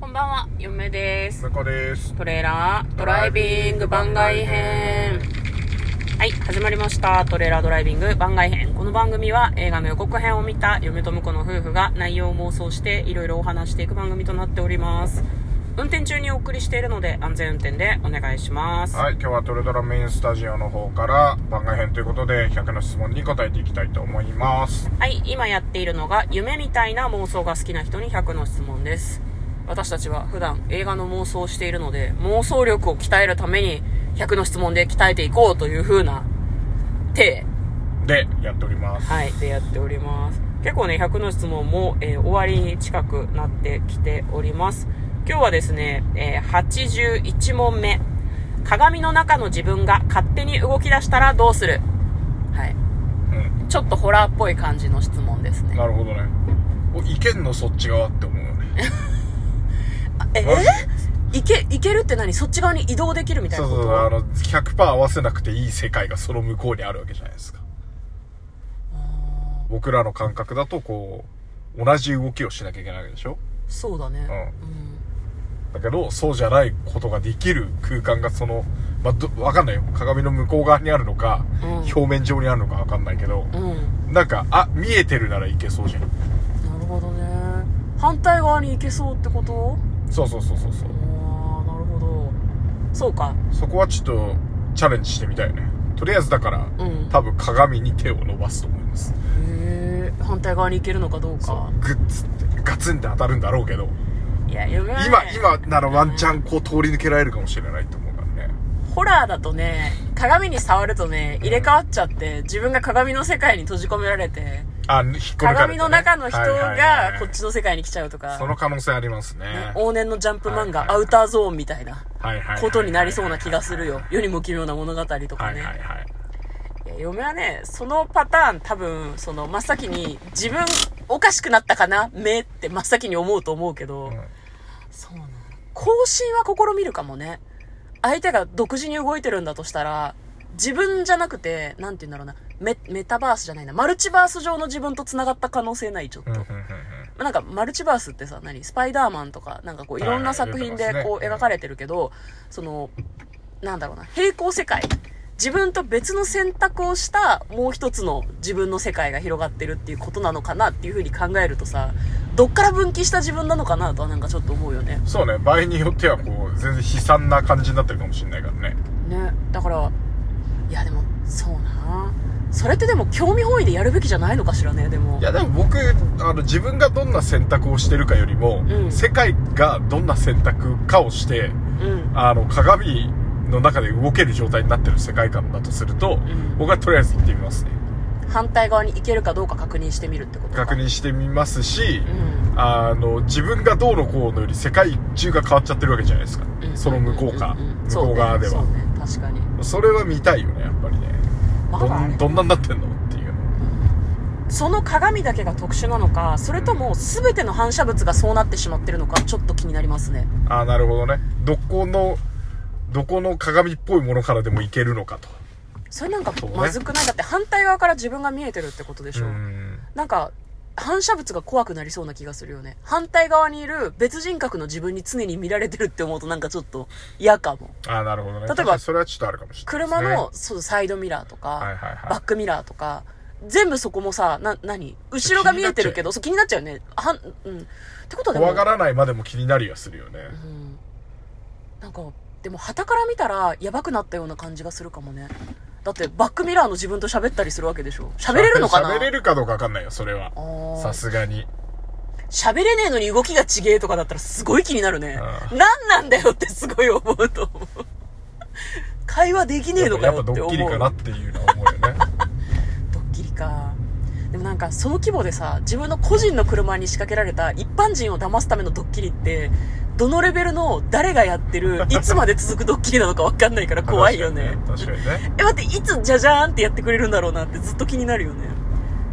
こんばんは、嫁です。向こうです。トレーラードライビング番外編。はい、始まりました。トレーラードライビング番外編。この番組は映画の予告編を見た嫁と婿の夫婦が内容を妄想していろいろお話していく番組となっております。運転中にお送りしているので安全運転でお願いします。はい、今日はトレドラメインスタジオの方から番外編ということで100の質問に答えていきたいと思います。はい、今やっているのが夢みたいな妄想が好きな人に100の質問です。私たちは普段映画の妄想をしているので、妄想力を鍛えるために100の質問で鍛えていこうという風な手、で、やっております。はい、でやっております。結構ね、100の質問も、えー終わりに近くなってきております。今日はですね、えー81問目。鏡の中の自分が勝手に動き出したらどうする？はい。うん。ちょっとホラーっぽい感じの質問ですね。なるほどね。お、いけんのそっち側って思うよね。え？いけ、いけるって何？そっち側に移動できるみたいなこと？そうそうそう、あの、100%合わせなくていい世界がその向こうにあるわけじゃないですか。僕らの感覚だと、こう、同じ動きをしなきゃいけないわけでしょ？そうだね。うん。だけど、そうじゃないことができる空間がその、まあ、ど、わかんないよ。鏡の向こう側にあるのか、うん表面上にあるのかわかんないけど、うん。うん。なんか、あ、見えてるならいけそうじゃん。なるほどね。反対側に行けそうってこと？そうそうそうそうそう。ああ、なるほど。そうか。そこはちょっと、チャレンジしてみたいよね。とりあえずだから、うん多分鏡に手を伸ばすと思います。へえ、反対側に行けるのかどうそか。う、グッツって、ガツンって当たるんだろうけど、いや、今、今ならワンチャンこう通り抜けられるかもしれないと思うからね。ホラーだとね、鏡に触るとね、入れ替わっちゃって、自分が鏡の世界に閉じ込められて、あ、引っこ抜かれてね鏡の中の人がはいこっちの世界に来ちゃうとか、その可能性ありますね。ね往年のジャンプ漫画、はいはいはいアウターゾーンみたいなことになりそうな気がするよ。世にも奇妙な物語とかね。はいはいはい。嫁はね、そのパターン多分、その真っ先に自分おかしくなったかな目って真っ先に思うと思うけど、うんそうなの。更新は試みるかもね。相手が独自に動いてるんだとしたら、自分じゃなくて、なんて言うんだろうな、メメタバースじゃないな、マルチバース上の自分と繋がった可能性ない、ちょっと。なんか、マルチバースってさ、何？スパイダーマンとか、なんかこう、いろんな作品でこう、描かれてるけど、その、なんだろうな、平行世界。自分と別の選択をした、もう一つの自分の世界が広がってるっていうことなのかなっていうふうに考えるとさ、どっから分岐した自分なのかなとはなんかちょっと思うよね。そうね、場合によってはこう、全然悲惨な感じになってるかもしれないからね。ね。だから、いやでも、そうなそれってでも興味本位でやるべきじゃないのかしらね、でも。いやでも僕、あの、自分がどんな選択をしてるかよりも、うん世界がどんな選択かをして、うん。あの、鏡の中で動ける状態になってる世界観だとすると、ん僕はとりあえず行ってみますね。反対側に行けるかどうか確認してみるってことか。確認してみますし、うん。あの、自分がどうのこうのより世界中が変わっちゃってるわけじゃないですか。その向こうか、んんん向こう側では。そうね確かにそれは見たいよね、まだねん、どんなんなってんのっていうの。その鏡だけが特殊なのかそれとも全ての反射物がそうなってしまってるのかちょっと気になりますねああ、なるほどね。どこの、どこの鏡っぽいものからでもいけるのかと。それなんかまずくない？だって反対側から自分が見えてるってことでしょうん。なんか反射物が怖くなりそうな気がするよね。反対側にいる別人格の自分に常に見られてるって思うとなんかちょっと嫌かも。ああ、なるほどね。例えばそれはちょっとあるかもしれないね、車の、そうサイドミラーとか、はいはいはい。バックミラーとか全部そこもさな何？後ろが見えてるけどそう気になっちゃうよね。はん、うん、ってことはでも怖がらないまでも気になりはするよね。うん。なんかでも旗から見たらやばくなったような感じがするかもねだってバックミラーの自分と喋ったりするわけでしょ？喋れるのかな？喋れるかどうかわかんないよ、それは。さすがに。喋れねえのに動きがちげえとかだったらすごい気になるね。う何なんだよってすごい思うと思う。会話できねえのかやっぱよって思う。ドッキリかなっていうのは思うよね。ドッキリか。でもなんかその規模でさ自分の個人の車に仕掛けられた一般人を騙すためのドッキリってどのレベルの誰がやってるいつまで続くドッキリなのか分かんないから怖いよね確かにね。え、待って、いつじゃじゃーんってやってくれるんだろうなってずっと気になるよね。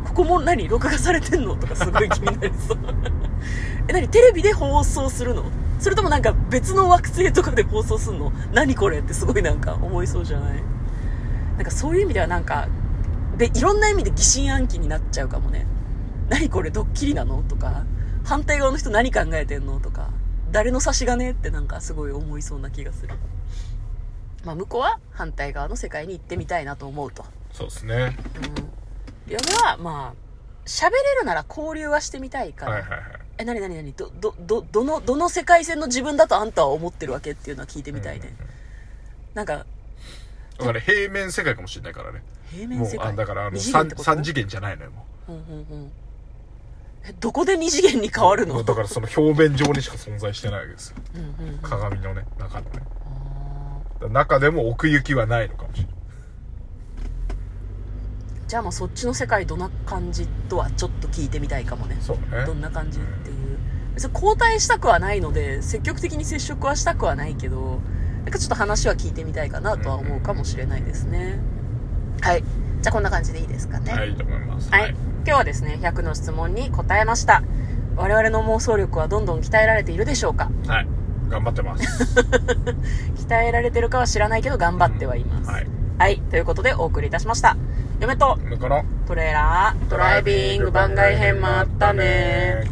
ここも何録画されてんのとかすごい気になりそう。え、何テレビで放送するの？それともなんか別の惑星とかで放送すんの？何これってすごいなんか思いそうじゃない？なんかそういう意味ではなんか、で、いろんな意味で疑心暗鬼になっちゃうかもね。何これドッキリなの？とか、反対側の人何考えてんの？とか。誰の差し金ってなんかすごい思いそうな気がする。まあ向こうは反対側の世界に行ってみたいなと思うと。そうですねうん。嫁は、まあ、喋れるなら交流はしてみたいから。はいはいはいえ、なになになに？ど、ど、ど、どの、どの世界線の自分だとあんたは思ってるわけっていうのは聞いてみたいね。なんか、だから平面世界かもしれないからねもう平面世界？あだからあの二次元ってこと？3, 次元じゃないのよもうんうんうん。え、どこで二次元に変わるの？うだからその表面上にしか存在してないわけですようんうんうん。鏡のね中のね中でも奥行きはないのかもしれないーじゃあまあそっちの世界どんな感じとはちょっと聞いてみたいかもね。そうねどんな感じっていう。別に交代したくはないので、積極的に接触はしたくはないけど、なんかちょっと話は聞いてみたいかなとは思うかもしれないですね。はい。じゃあこんな感じでいいですかね。はいいいと思いますはい。今日はですね、100の質問に答えました。我々の妄想力はどんどん鍛えられているでしょうかはい頑張ってます 鍛えられてるかは知らないけど頑張ってはいます。はいはい。ということでお送りいたしました。嫁とトレーラードライビング番外編もあったね